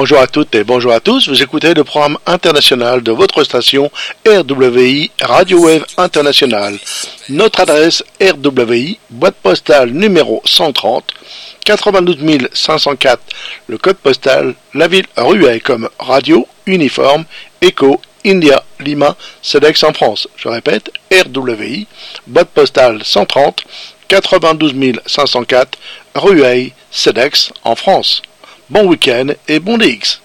Bonjour à toutes et bonjour à tous. Vous écoutez le programme international de votre station RWI Radio Wave International. Notre adresse RWI, boîte postale numéro 130, 92 504, le code postal, la ville Ruelle comme radio, uniforme, Echo India, Lima, CEDEX en France. Je répète, RWI, boîte postale 130, 92 504, Rueil, CEDEX en France bon week-end et bon DX.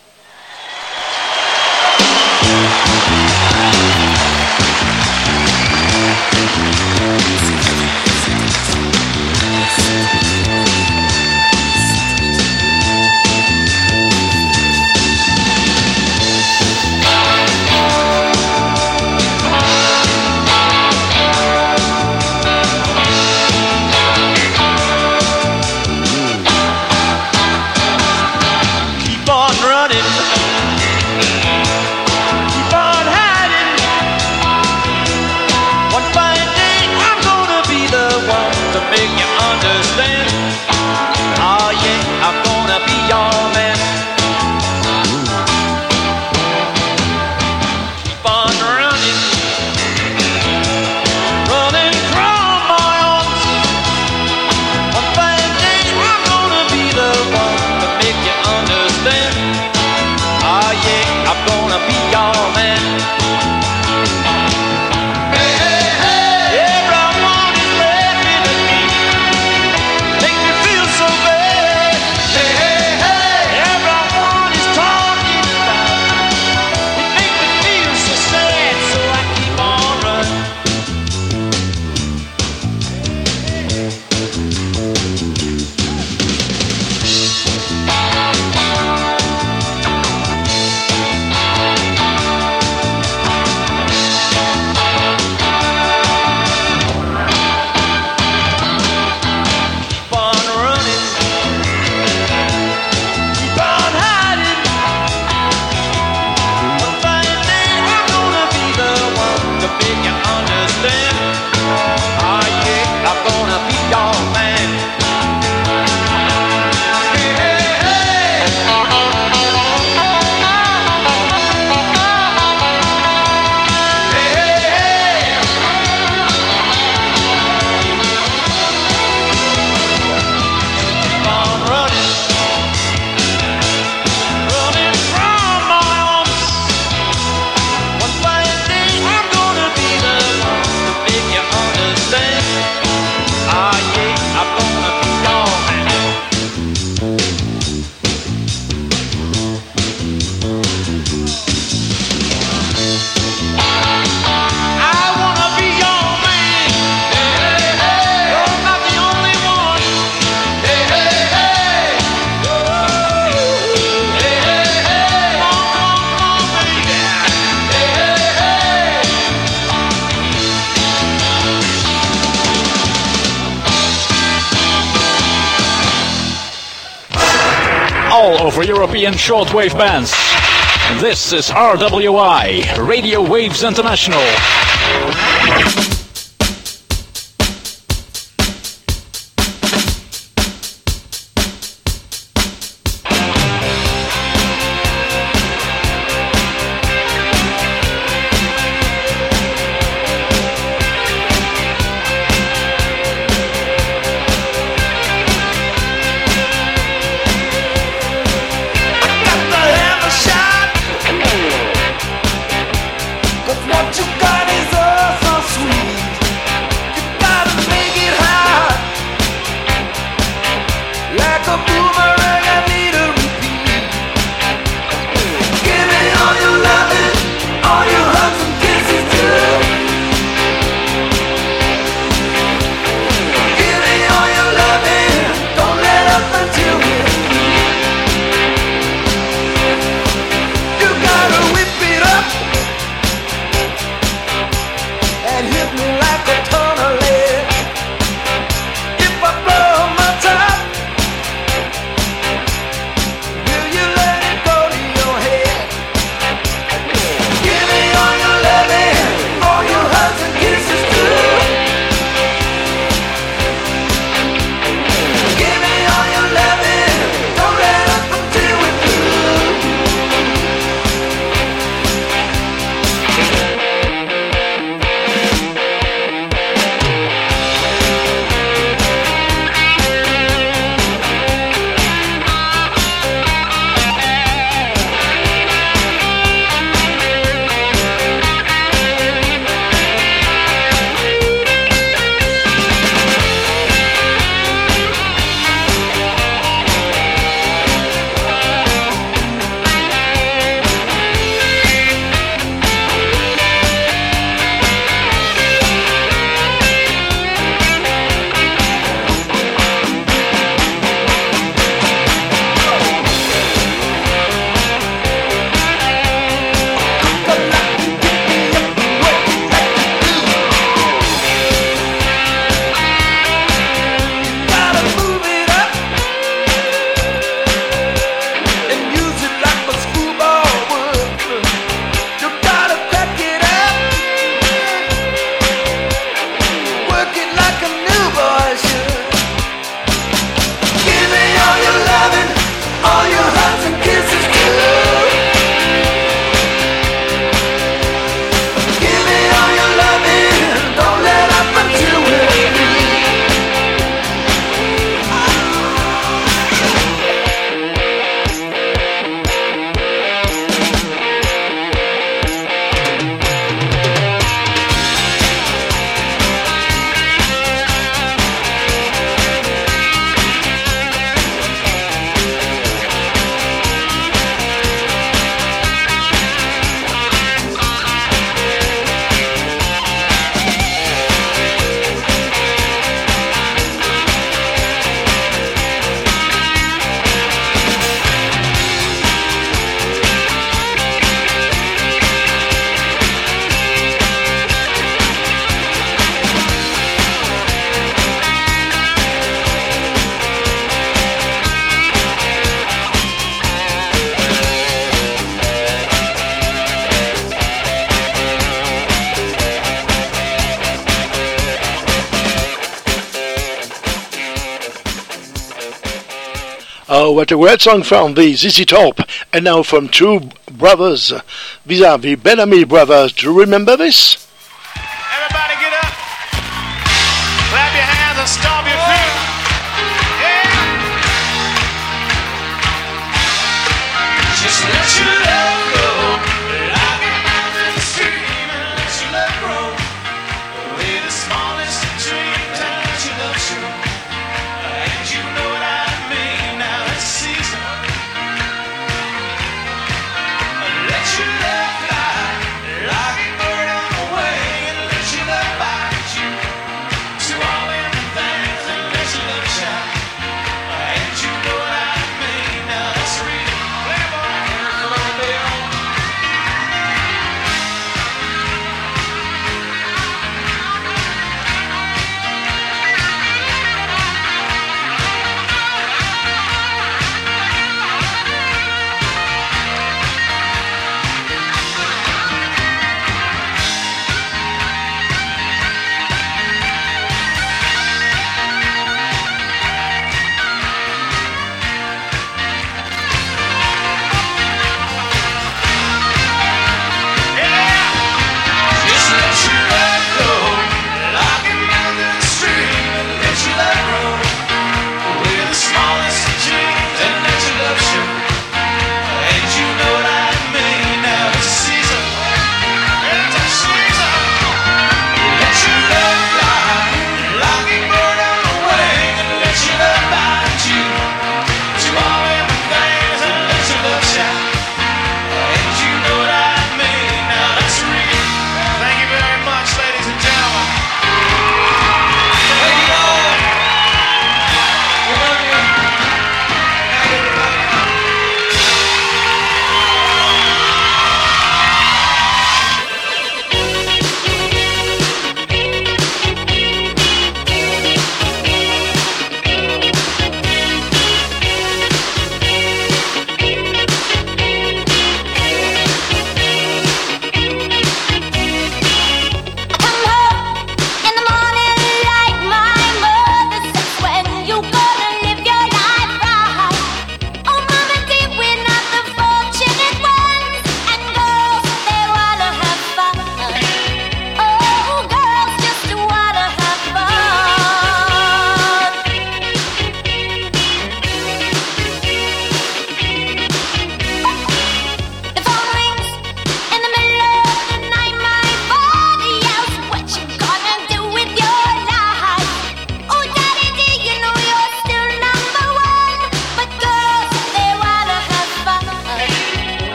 all over European shortwave bands. This is RWI, Radio Waves International. boomerang. Uh, what a great song from the ZZ Top, and now from two brothers, vis-à-vis Bellamy Brothers. Do you remember this?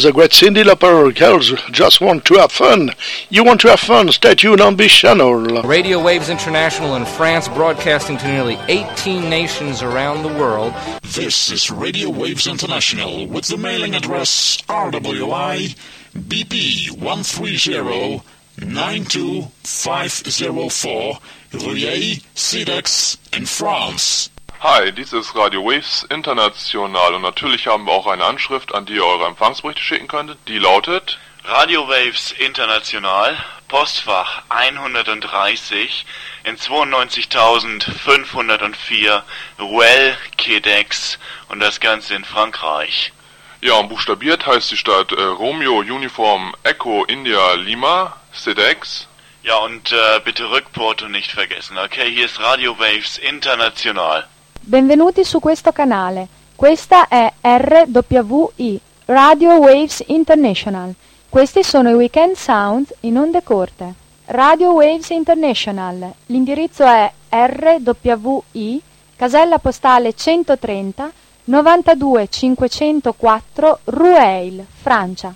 Oh, the great Cyndi Lauper girls just want to have fun. You want to have fun? Stay tuned on this channel. Radio Waves International in France, broadcasting to nearly 18 nations around the world. This is Radio Waves International with the mailing address RWI BP 130 92504 Rueil, Cedex in France. Hi, dies ist Radio Waves International und natürlich haben wir auch eine Anschrift, an die ihr eure Empfangsberichte schicken könntet. Die lautet Radio Waves International, Postfach 130 in 92504 Ruel, Quedex und das Ganze in Frankreich. Ja, und buchstabiert heißt die Stadt äh, Romeo Uniform Echo India Lima, Cedex. Ja, und äh, bitte Rückporto nicht vergessen, okay? Hier ist Radio Waves International. Benvenuti su questo canale. Questa è RWI, Radio Waves International. Questi sono i Weekend Sound in onde corte. Radio Waves International. L'indirizzo è RWI, casella postale 130 92 504 Rueil, Francia.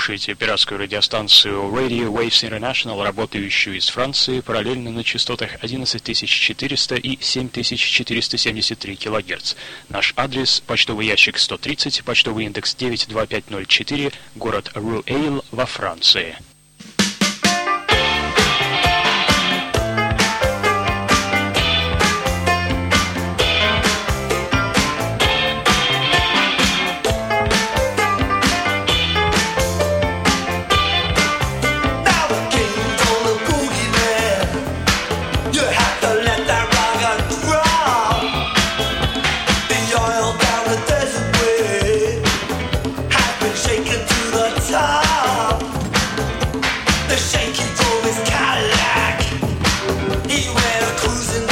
Слушаете пиратскую радиостанцию Radio Waves International, работающую из Франции, параллельно на частотах 11400 и 7473 кГц. Наш адрес – почтовый ящик 130, почтовый индекс 92504, город Руэйл во Франции. cruising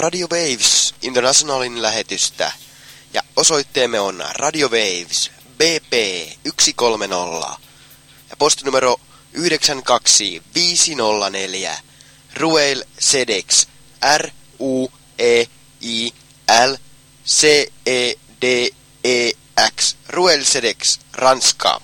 Radio Waves Internationalin lähetystä. Ja osoitteemme on Radio Waves BP 130 ja postinumero 92504 Ruel Sedex R U E I L C E D E X Ruel Sedex Ranska.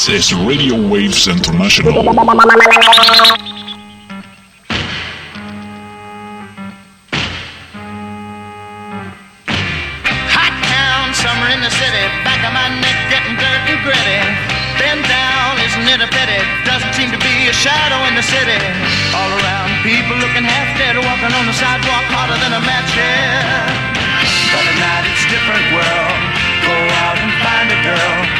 This is Radio Waves International. Hot town, summer in the city. Back of my neck getting dirty and gritty. Bend down, isn't it a pity? Doesn't seem to be a shadow in the city. All around, people looking half dead, walking on the sidewalk harder than a match head. But at night, it's a different world. Go out and find a girl.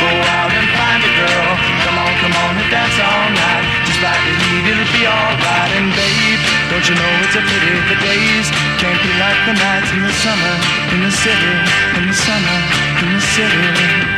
Go out and find a girl. Come on, come on and dance all night. Just like the heat, it'll be alright. And babe, don't you know it's a pity the days can't be like the nights in the summer, in the city, in the summer, in the city.